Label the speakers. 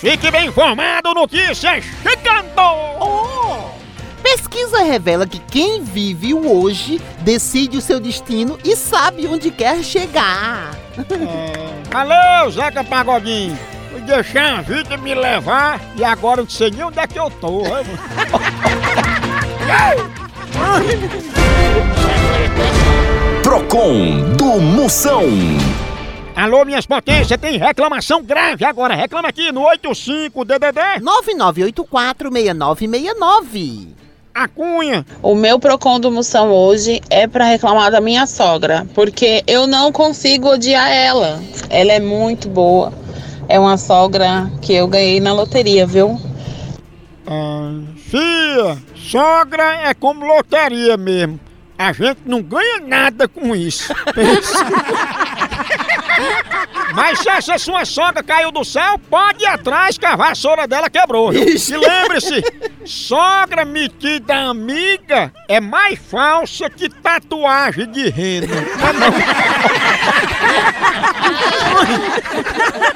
Speaker 1: Fique bem informado, notícias chegando!
Speaker 2: Pesquisa revela que quem vive o hoje decide o seu destino e sabe onde quer chegar.
Speaker 1: Alô, Zeca Pagodinho! Fui deixar a vida me levar e agora eu não sei nem onde é que eu tô.
Speaker 3: Procon do Moção.
Speaker 1: Alô, minhas potências, tem reclamação grave agora. Reclama aqui no 85-DDD.
Speaker 2: 99846969.
Speaker 1: A Cunha.
Speaker 4: O meu Procon do Moção hoje é pra reclamar da minha sogra, porque eu não consigo odiar ela. Ela é muito boa. É uma sogra que eu ganhei na loteria, viu?
Speaker 1: Ah, Fia, sogra é como loteria mesmo. A gente não ganha nada com isso. Mas se essa sua sogra caiu do céu, pode ir atrás que a vassoura dela quebrou. viu? E lembre-se, sogra metida amiga é mais falsa que tatuagem de rena.
Speaker 5: A hora do Moção.